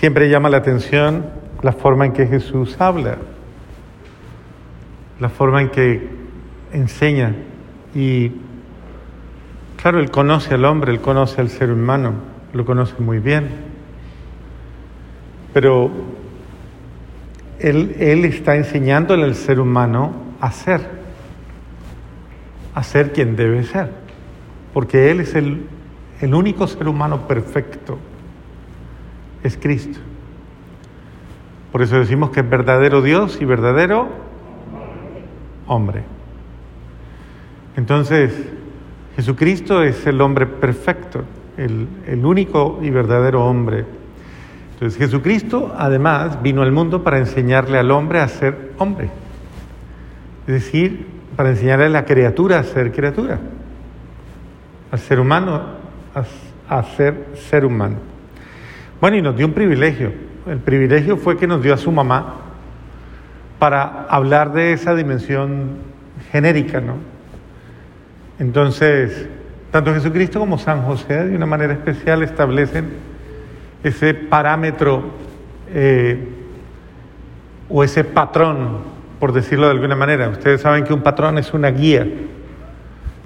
siempre llama la atención la forma en que Jesús habla, la forma en que enseña. Y claro, Él conoce al hombre, Él conoce al ser humano, lo conoce muy bien. Pero Él, él está enseñándole al ser humano a ser, a ser quien debe ser, porque Él es el, el único ser humano perfecto, es Cristo. Por eso decimos que es verdadero Dios y verdadero hombre. Entonces, Jesucristo es el hombre perfecto, el, el, único y verdadero hombre. Entonces, Jesucristo además vino al mundo para enseñarle al hombre a ser hombre. Es decir, para enseñarle a la criatura a ser criatura, al ser humano a, a ser ser humano. Bueno, y nos dio un privilegio. El privilegio fue que nos dio a su mamá para hablar de esa dimensión genérica, ¿no? Entonces, tanto Jesucristo como San José de una manera especial establecen ese parámetro eh, o ese patrón, por decirlo de alguna manera. Ustedes saben que un patrón es una guía,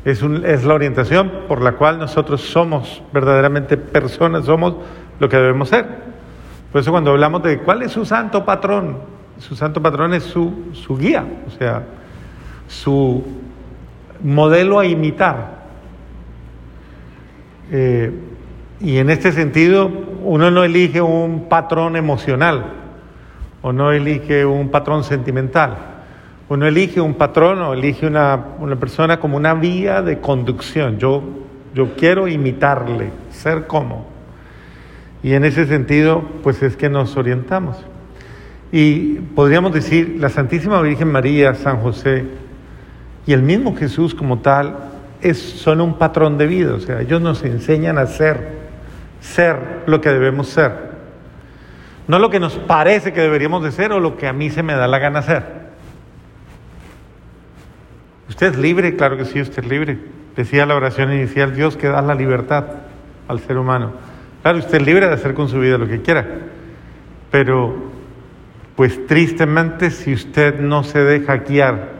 es, la orientación por la cual nosotros somos verdaderamente personas, somos lo que debemos ser. Por eso cuando hablamos de cuál es su santo patrón, su santo patrón es su, su guía, o sea, su modelo a imitar. Eh, y en este sentido, uno no elige un patrón emocional o no elige un patrón sentimental. Uno elige un patrón o elige una, una persona como una vía de conducción. Yo, yo quiero imitarle, ser como. Y en ese sentido, pues es que nos orientamos. Y podríamos decir, la Santísima Virgen María, San José y el mismo Jesús como tal, es, son un patrón de vida, o sea, ellos nos enseñan a ser, ser lo que debemos ser. No lo que nos parece que deberíamos de ser o lo que a mí se me da la gana ser. Usted es libre, claro que sí, usted es libre. Decía la oración inicial, Dios que da la libertad al ser humano. Claro, usted es libre de hacer con su vida lo que quiera, pero pues tristemente si usted no se deja guiar,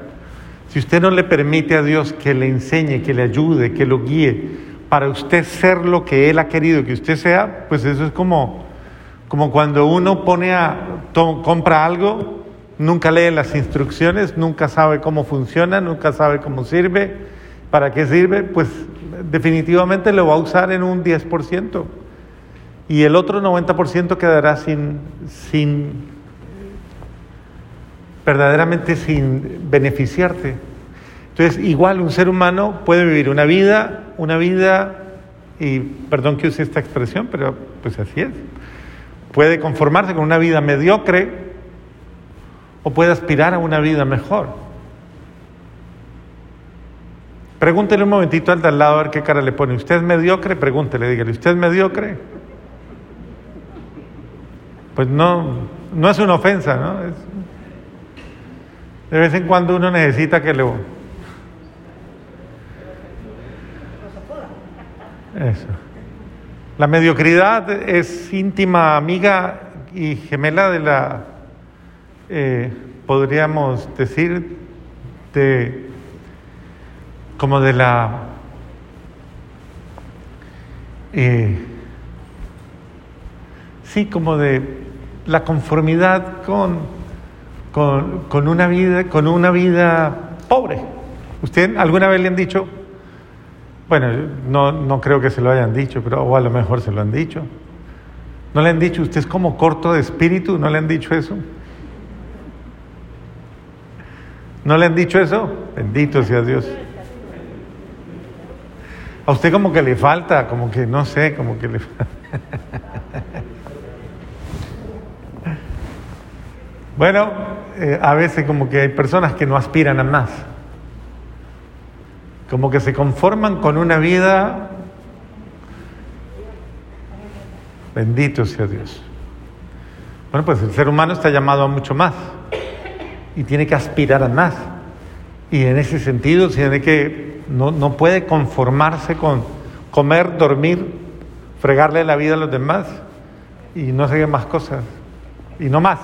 si usted no le permite a Dios que le enseñe, que le ayude, que lo guíe, para usted ser lo que Él ha querido que usted sea, pues eso es como, como cuando uno pone a, compra algo, nunca lee las instrucciones, nunca sabe cómo funciona, nunca sabe cómo sirve, para qué sirve, pues definitivamente lo va a usar en un 10% y el otro 90% quedará sin, sin, verdaderamente sin beneficiarte. Entonces, igual un ser humano puede vivir una vida, una vida, y perdón que use esta expresión, pero pues así es, puede conformarse con una vida mediocre o puede aspirar a una vida mejor. Pregúntele un momentito al de al lado a ver qué cara le pone. ¿Usted es mediocre? Pregúntele, dígale, ¿usted es mediocre? Pues no, no es una ofensa, ¿no? De vez en cuando uno necesita que lo... Eso. La mediocridad es íntima amiga y gemela de la, eh, podríamos decir, de, como de la... Eh, sí, como de la conformidad con, con, una vida, con una vida pobre. ¿Usted alguna vez le han dicho? Bueno, no, no creo que se lo hayan dicho, pero o a lo mejor se lo han dicho. ¿No le han dicho, usted es como corto de espíritu? ¿No le han dicho eso? ¿No le han dicho eso? Bendito sea Dios. A usted como que le falta, como que no sé, como que le falta. Bueno, eh, a veces como que hay personas que no aspiran a más, como que se conforman con una vida, bendito sea Dios. Bueno, pues el ser humano está llamado a mucho más y tiene que aspirar a más. Y en ese sentido tiene que, no, no puede conformarse con comer, dormir, fregarle la vida a los demás y no qué más cosas, y no más.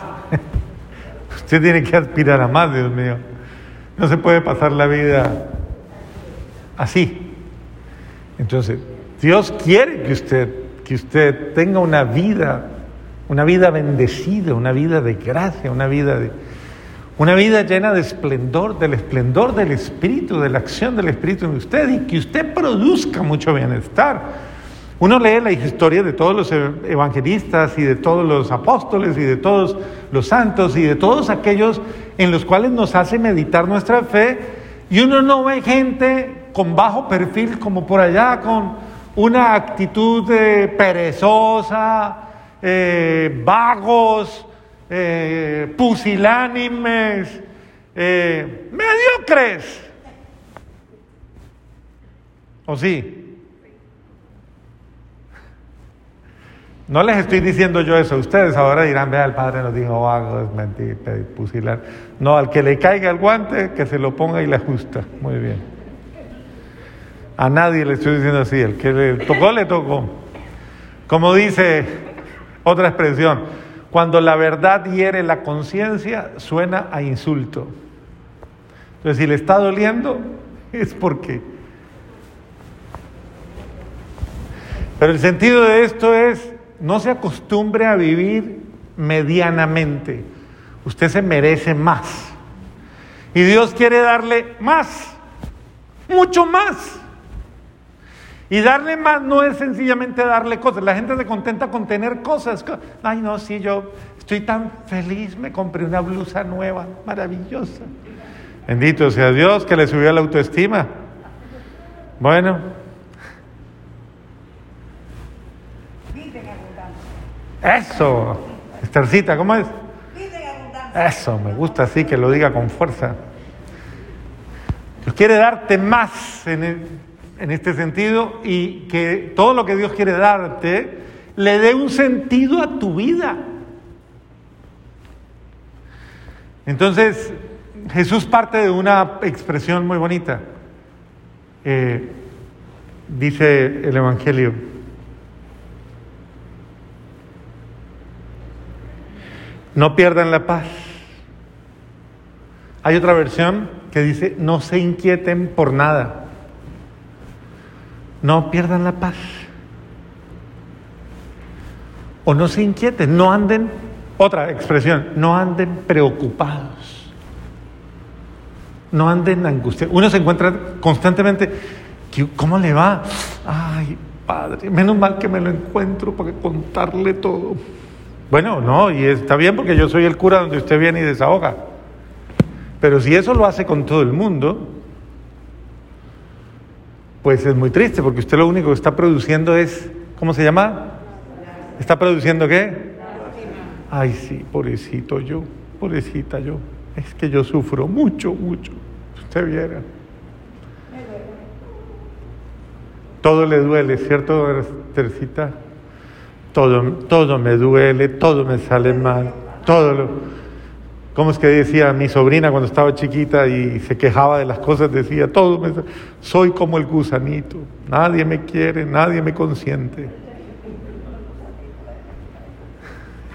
Usted tiene que aspirar a más, Dios mío. No se puede pasar la vida así. Entonces, Dios quiere que usted, que usted tenga una vida, una vida bendecida, una vida de gracia, una vida de, una vida llena de esplendor, del esplendor del Espíritu, de la acción del Espíritu en usted y que usted produzca mucho bienestar. Uno lee la historia de todos los evangelistas y de todos los apóstoles y de todos los santos y de todos aquellos en los cuales nos hace meditar nuestra fe y uno no ve gente con bajo perfil como por allá, con una actitud eh, perezosa, eh, vagos, eh, pusilánimes, mediocres. ¿O sí? No les estoy diciendo yo eso. Ustedes ahora dirán, vea, el padre nos dijo vago, es mentira, pusilar. No, al que le caiga el guante, que se lo ponga y le ajusta. Muy bien. A nadie le estoy diciendo así. El que le tocó, le tocó. Como dice otra expresión, cuando la verdad hiere la conciencia, suena a insulto. Entonces, si le está doliendo, es porque. Pero el sentido de esto es no se acostumbre a vivir medianamente. Usted se merece más. Y Dios quiere darle más, mucho más. Y darle más no es sencillamente darle cosas. La gente se contenta con tener cosas. Ay, no, sí, yo estoy tan feliz, me compré una blusa nueva, maravillosa. Bendito sea Dios que le subió la autoestima. Bueno, Eso, Estercita, ¿cómo es? Eso, me gusta así que lo diga con fuerza. Dios quiere darte más en, en este sentido y que todo lo que Dios quiere darte le dé un sentido a tu vida. Entonces, Jesús parte de una expresión muy bonita. Eh, dice el Evangelio, No pierdan la paz. Hay otra versión que dice, no se inquieten por nada. No pierdan la paz. O no se inquieten, no anden, otra expresión, no anden preocupados. No anden angustiados. Uno se encuentra constantemente, ¿cómo le va? Ay, padre, menos mal que me lo encuentro para contarle todo. Bueno, no, y está bien porque yo soy el cura donde usted viene y desahoga. Pero si eso lo hace con todo el mundo, pues es muy triste porque usted lo único que está produciendo es, ¿cómo se llama? ¿Está produciendo qué? Ay, sí, pobrecito yo, pobrecita yo. Es que yo sufro mucho, mucho. Usted viera. Todo le duele, ¿cierto, Tercita? Todo, todo me duele, todo me sale mal, todo lo... ¿Cómo es que decía mi sobrina cuando estaba chiquita y se quejaba de las cosas? Decía, todo me... Soy como el gusanito, nadie me quiere, nadie me consiente.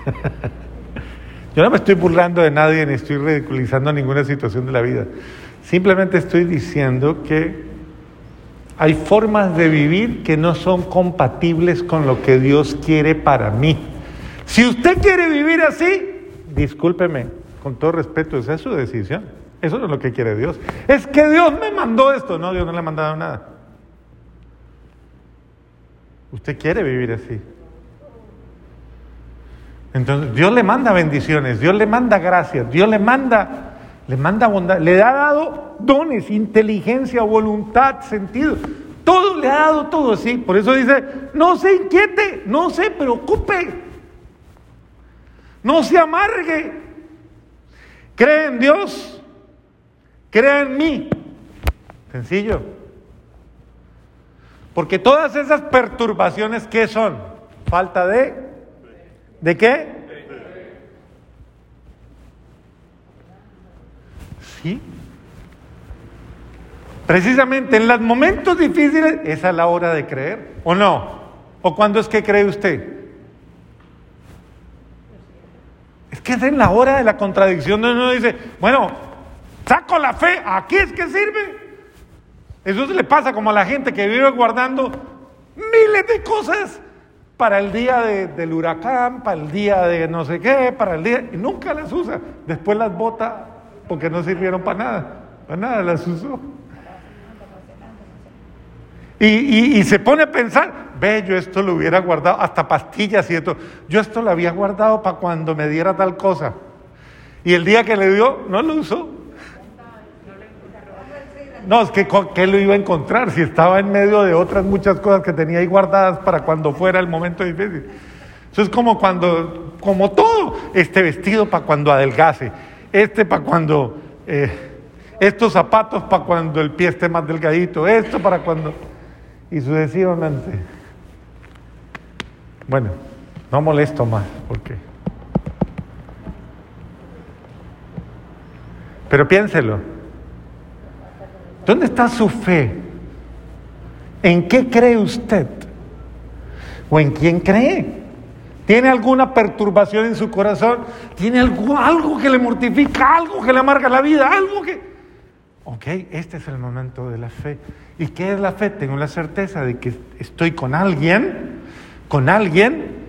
Yo no me estoy burlando de nadie ni estoy ridiculizando ninguna situación de la vida. Simplemente estoy diciendo que hay formas de vivir que no son compatibles con lo que Dios quiere para mí. Si usted quiere vivir así, discúlpeme, con todo respeto, esa es su decisión. Eso no es lo que quiere Dios. Es que Dios me mandó esto. No, Dios no le ha mandado nada. Usted quiere vivir así. Entonces, Dios le manda bendiciones, Dios le manda gracias, Dios le manda le manda bondad, le ha dado dones, inteligencia, voluntad, sentido. Todo le ha dado todo, sí. Por eso dice, no se inquiete, no se preocupe, no se amargue. Cree en Dios, cree en mí. Sencillo. Porque todas esas perturbaciones, ¿qué son? Falta de... ¿De qué? Precisamente en los momentos difíciles, es la hora de creer, ¿o no? ¿O cuándo es que cree usted? Porque es en la hora de la contradicción donde uno dice, bueno, saco la fe, aquí es que sirve. Eso se le pasa como a la gente que vive guardando miles de cosas para el día del huracán, para el día de no sé qué, para el día... Y nunca las usa. Después las bota porque no sirvieron para nada. Para nada las usó. Y, se pone a pensar, ve, yo esto lo hubiera guardado, hasta pastillas y esto. Yo esto lo había guardado para cuando me diera tal cosa. Y el día que le dio, no lo usó. No, es que ¿qué lo iba a encontrar si estaba en medio de otras muchas cosas que tenía ahí guardadas para cuando fuera el momento difícil? Eso es como cuando, como todo, este vestido para cuando adelgace, este para cuando, eh, estos zapatos para cuando el pie esté más delgadito, esto para cuando, y sucesivamente. Bueno, no molesto más, porque... Pero piénselo. ¿Dónde está su fe? ¿En qué cree usted? ¿O en quién cree? ¿Tiene alguna perturbación en su corazón? ¿Tiene algo, algo que le mortifica, algo que le amarga la vida, algo que... Ok, este es el momento de la fe. ¿Y qué es la fe? Tengo la certeza de que estoy con alguien, con alguien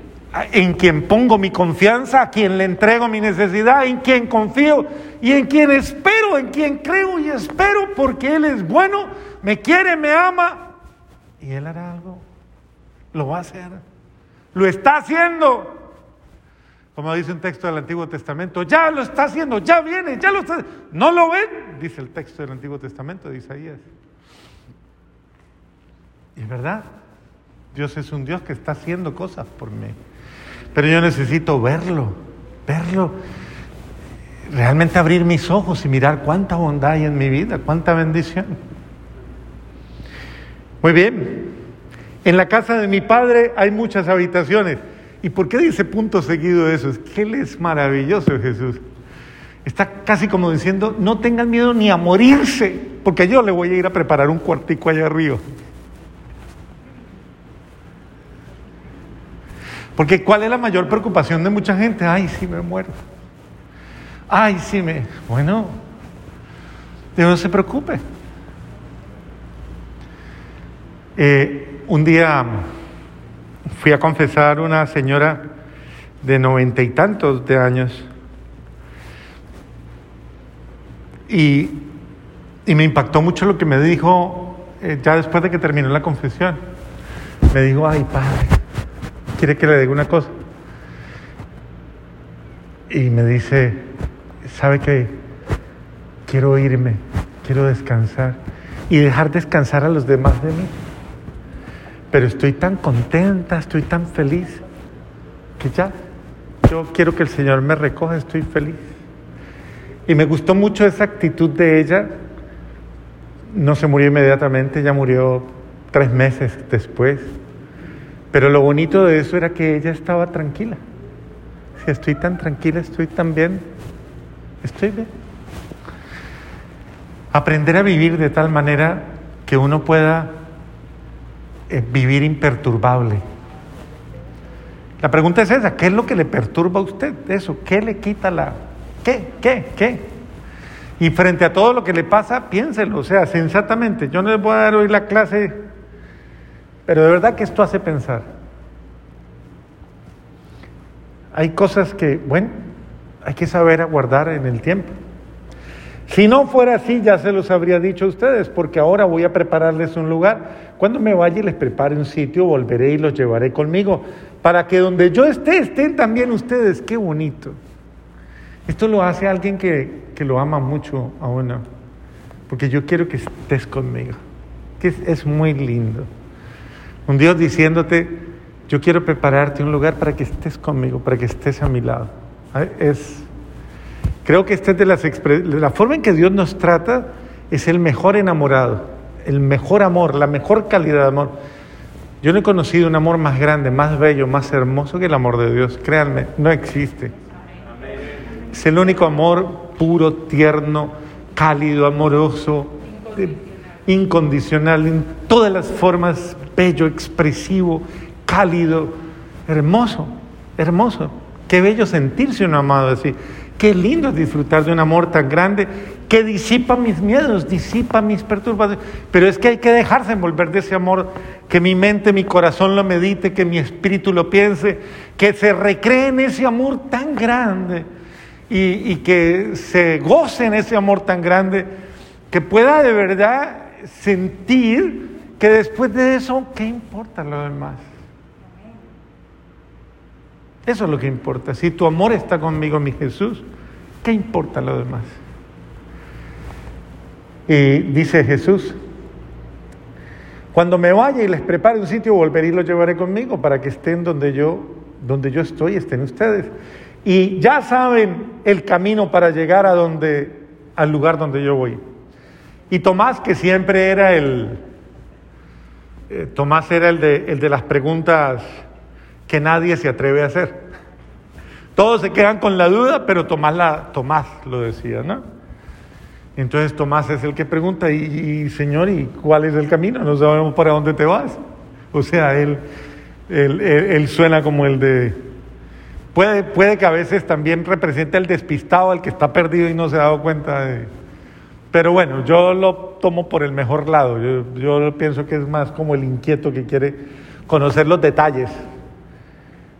en quien pongo mi confianza, a quien le entrego mi necesidad, en quien confío y en quien espero, en quien creo y espero porque Él es bueno, me quiere, me ama y Él hará algo. Lo va a hacer. Lo está haciendo. Como dice un texto del Antiguo Testamento, ya lo está haciendo, ya viene, ya lo está. ¿No lo ven? Dice el texto del Antiguo Testamento de Isaías. Y es verdad, Dios es un Dios que está haciendo cosas por mí. Pero yo necesito verlo, verlo, realmente abrir mis ojos y mirar cuánta bondad hay en mi vida, cuánta bendición. Muy bien, en la casa de mi padre hay muchas habitaciones. ¿Y por qué dice punto seguido eso? Es que Él es maravilloso, Jesús. Está casi como diciendo, no tengan miedo ni a morirse, porque yo le voy a ir a preparar un cuartico allá arriba. Porque ¿cuál es la mayor preocupación de mucha gente? Ay, sí me muero. Ay, sí me... Bueno, Dios no se preocupe. Eh, un día fui a confesar una señora de noventa y tantos de años y, me impactó mucho lo que me dijo eh, ya después de que terminó la confesión. Me dijo, ay padre, quiere que le diga una cosa. Y me dice, ¿sabe qué? Quiero irme, quiero descansar y dejar descansar a los demás de mí. Pero estoy tan contenta, estoy tan feliz, que ya, yo quiero que el Señor me recoja, estoy feliz. Y me gustó mucho esa actitud de ella. No se murió inmediatamente, ella murió tres meses después. Pero lo bonito de eso era que ella estaba tranquila. Si estoy tan tranquila, estoy tan bien, estoy bien. Aprender a vivir de tal manera que uno pueda eh, vivir imperturbable. La pregunta es esa, ¿qué es lo que le perturba a usted? Eso, ¿qué le quita la... ¿Qué? ¿Qué? ¿Qué? Y frente a todo lo que le pasa, piénselo, o sea, sensatamente. Yo no les voy a dar hoy la clase pero de verdad que esto hace pensar. Hay cosas que, bueno, hay que saber aguardar en el tiempo. Si no fuera así, ya se los habría dicho a ustedes, porque ahora voy a prepararles un lugar. Cuando me vaya y les prepare un sitio, volveré y los llevaré conmigo, para que donde yo esté, estén también ustedes. Qué bonito. Esto lo hace alguien que, que lo ama mucho a uno, porque yo quiero que estés conmigo, que es muy lindo. Un Dios diciéndote, yo quiero prepararte un lugar para que estés conmigo, para que estés a mi lado. Es, creo que esta es de las la forma en que Dios nos trata es el mejor enamorado, el mejor amor, la mejor calidad de amor. Yo no he conocido un amor más grande, más bello, más hermoso que el amor de Dios. Créanme, no existe. Es el único amor puro, tierno, cálido, amoroso, incondicional, en todas las formas bello, expresivo, cálido, hermoso, hermoso. Qué bello sentirse un amado así. Qué lindo es disfrutar de un amor tan grande que disipa mis miedos, disipa mis perturbaciones. Pero es que hay que dejarse envolver de ese amor, que mi mente, mi corazón lo medite, que mi espíritu lo piense, que se recree en ese amor tan grande y, y que se goce en ese amor tan grande, que pueda de verdad sentir que después de eso, ¿qué importa lo demás? Eso es lo que importa. Si tu amor está conmigo, mi Jesús, ¿qué importa lo demás? Y dice Jesús, cuando me vaya y les prepare un sitio, volveré y los llevaré conmigo para que estén donde yo, donde yo estoy, estén ustedes. Y ya saben el camino para llegar a donde, al lugar donde yo voy. Y Tomás, que siempre era el, eh, Tomás era el de, el de las preguntas que nadie se atreve a hacer. Todos se quedan con la duda, pero Tomás, la, Tomás lo decía, ¿no? Entonces Tomás es el que pregunta, y, Señor, ¿y cuál es el camino? No sabemos para dónde te vas. O sea, él, él, suena como el de... Puede, puede que a veces también represente el despistado, el que está perdido y no se ha dado cuenta de... Pero bueno, yo lo tomo por el mejor lado. Yo, yo pienso que es más como el inquieto que quiere conocer los detalles.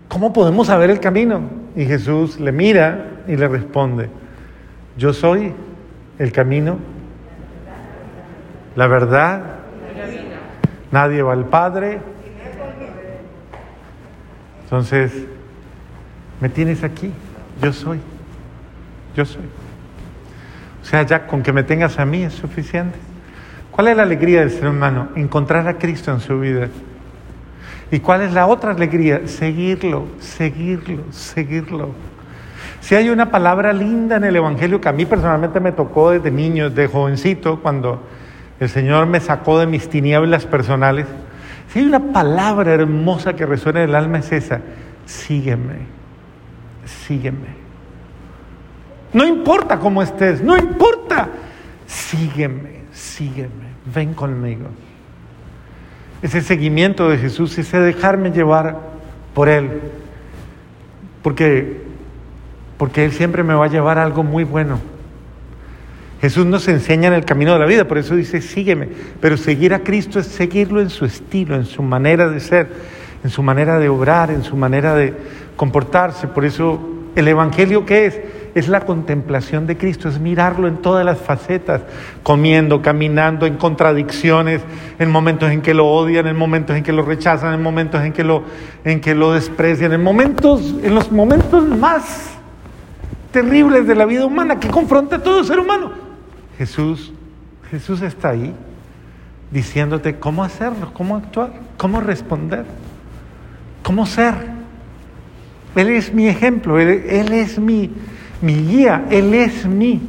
¿Cómo podemos saber el camino? Y Jesús le mira y le responde, yo soy el camino, la verdad, nadie va al Padre. Entonces, me tienes aquí, yo soy, yo soy. O sea, ya con que me tengas a mí es suficiente. ¿Cuál es la alegría del ser humano? Encontrar a Cristo en su vida. ¿Y cuál es la otra alegría? Seguirlo, seguirlo, seguirlo. Si hay una palabra linda en el Evangelio que a mí personalmente me tocó desde niño, de jovencito, cuando el Señor me sacó de mis tinieblas personales, si hay una palabra hermosa que resuena en el alma es esa, sígueme, sígueme. No importa cómo estés, no importa, sígueme, sígueme, ven conmigo ese seguimiento de Jesús, ese dejarme llevar por Él. Porque, porque Él siempre me va a llevar algo muy bueno. Jesús nos enseña en el camino de la vida, por eso dice, sígueme. Pero seguir a Cristo es seguirlo en su estilo, en su manera de ser, en su manera de obrar, en su manera de comportarse. Por eso el Evangelio, ¿qué es? es la contemplación de Cristo, es mirarlo en todas las facetas, comiendo, caminando, en contradicciones, en momentos en que lo odian, en momentos en que lo rechazan, en momentos en que lo, en que lo desprecian, en momentos, en los momentos más terribles de la vida humana que confronta a todo ser humano. Jesús, Jesús está ahí diciéndote cómo hacerlo, cómo actuar, cómo responder, cómo ser. Él es mi ejemplo, él, es mi, mi guía, Él es mi,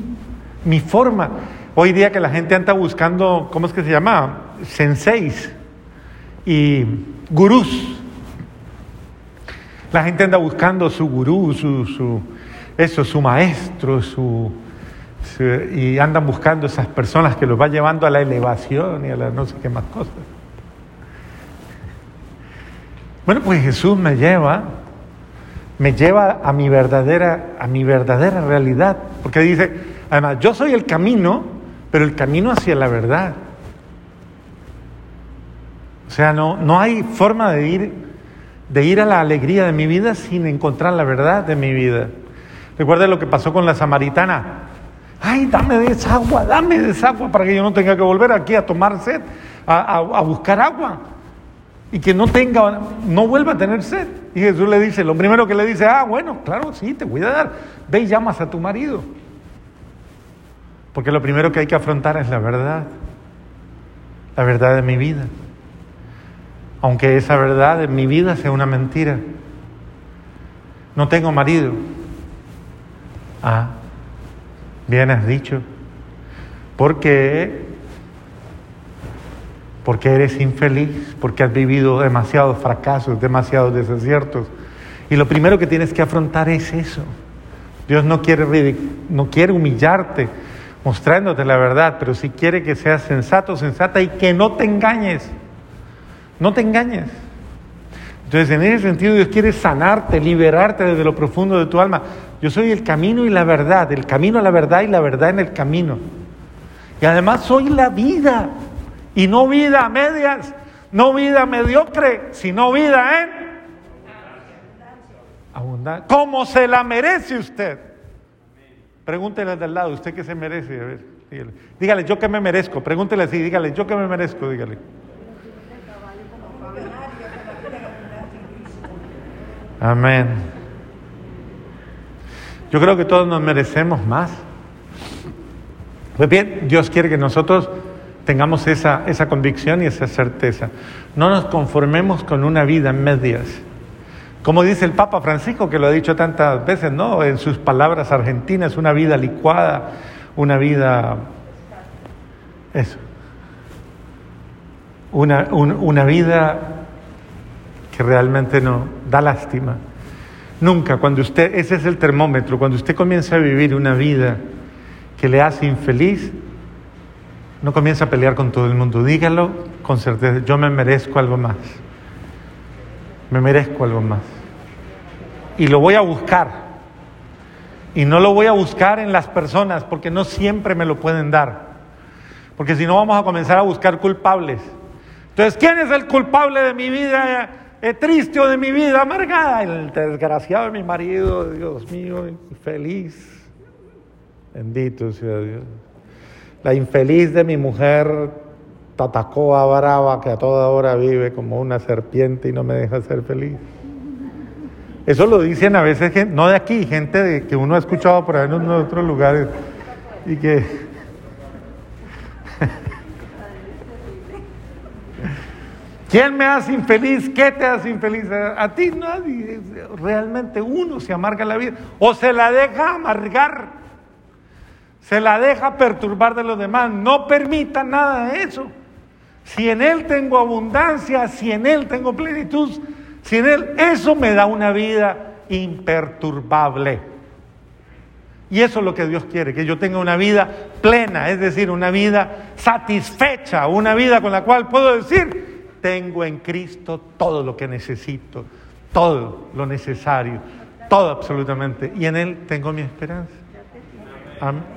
mi forma. Hoy día que la gente anda buscando, ¿cómo es que se llama? Senseis y gurús. La gente anda buscando su gurú, su, su, eso, su maestro, su, y andan buscando esas personas que los va llevando a la elevación y a la no sé qué más cosas. Bueno, pues Jesús me lleva me lleva a mi verdadera, a mi verdadera realidad. Porque dice, además, yo soy el camino, pero el camino hacia la verdad. O sea, no, no hay forma de ir, de ir a la alegría de mi vida sin encontrar la verdad de mi vida. Recuerda lo que pasó con la samaritana. Ay, dame de dame de para que yo no tenga que volver aquí a tomar sed, a buscar agua y que no tenga, no vuelva a tener sed. Y Jesús le dice, lo primero que le dice, ah, bueno, claro, sí, te voy a dar, ve y llamas a tu marido. Porque lo primero que hay que afrontar es la verdad, la verdad de mi vida. Aunque esa verdad de mi vida sea una mentira. No tengo marido. Ah, bien has dicho. Porque porque eres infeliz, porque has vivido demasiados fracasos, demasiados desaciertos. Y lo primero que tienes que afrontar es eso. Dios no quiere, no quiere humillarte mostrándote la verdad, pero sí quiere que seas sensato, sensata y que no te engañes. No te engañes. Entonces, en ese sentido, Dios quiere sanarte, liberarte desde lo profundo de tu alma. Yo soy el camino y la verdad, el camino a la verdad y la verdad en el camino. Y además soy la vida, y no vida a medias, no vida mediocre, sino vida en abundancia. ¿Cómo se la merece usted? Pregúntele al lado, ¿usted qué se merece? A ver, dígale. dígale, yo qué me merezco. Pregúntele así, dígale, yo qué me merezco, dígale. Amén. Yo creo que todos nos merecemos más. Pues bien, Dios quiere que nosotros tengamos esa, esa convicción y esa certeza. No nos conformemos con una vida en medias. Como dice el Papa Francisco, que lo ha dicho tantas veces, ¿no? En sus palabras argentinas, una vida licuada, una vida. Eso. Una, una vida que realmente no da lástima. Nunca, cuando usted, ese es el termómetro, cuando usted comienza a vivir una vida que le hace infeliz, no comienza a pelear con todo el mundo. Dígalo con certeza, yo me merezco algo más. Me merezco algo más. Y lo voy a buscar. Y no lo voy a buscar en las personas porque no siempre me lo pueden dar. Porque si no vamos a comenzar a buscar culpables. Entonces, ¿quién es el culpable de mi vida triste o de mi vida amargada. El desgraciado de mi marido, Dios mío, infeliz. Bendito sea Dios. La infeliz de mi mujer, Tatacoa brava, que a toda hora vive como una serpiente y no me deja ser feliz. Eso lo dicen a veces, no de aquí, gente de, que uno ha escuchado por ahí en otros lugares y que ¿Quién me hace infeliz? ¿Qué te hace infeliz? A ti nadie. Realmente uno se amarga la vida. O se la deja amargar. Se la deja perturbar de los demás. No permita nada de eso. Si en Él tengo abundancia, si en Él tengo plenitud, si en Él, eso me da una vida imperturbable. Y eso es lo que Dios quiere, que yo tenga una vida plena, es decir, una vida satisfecha, una vida con la cual puedo decir, tengo en Cristo todo lo que necesito, todo lo necesario, todo absolutamente. Y en Él tengo mi esperanza. Amén.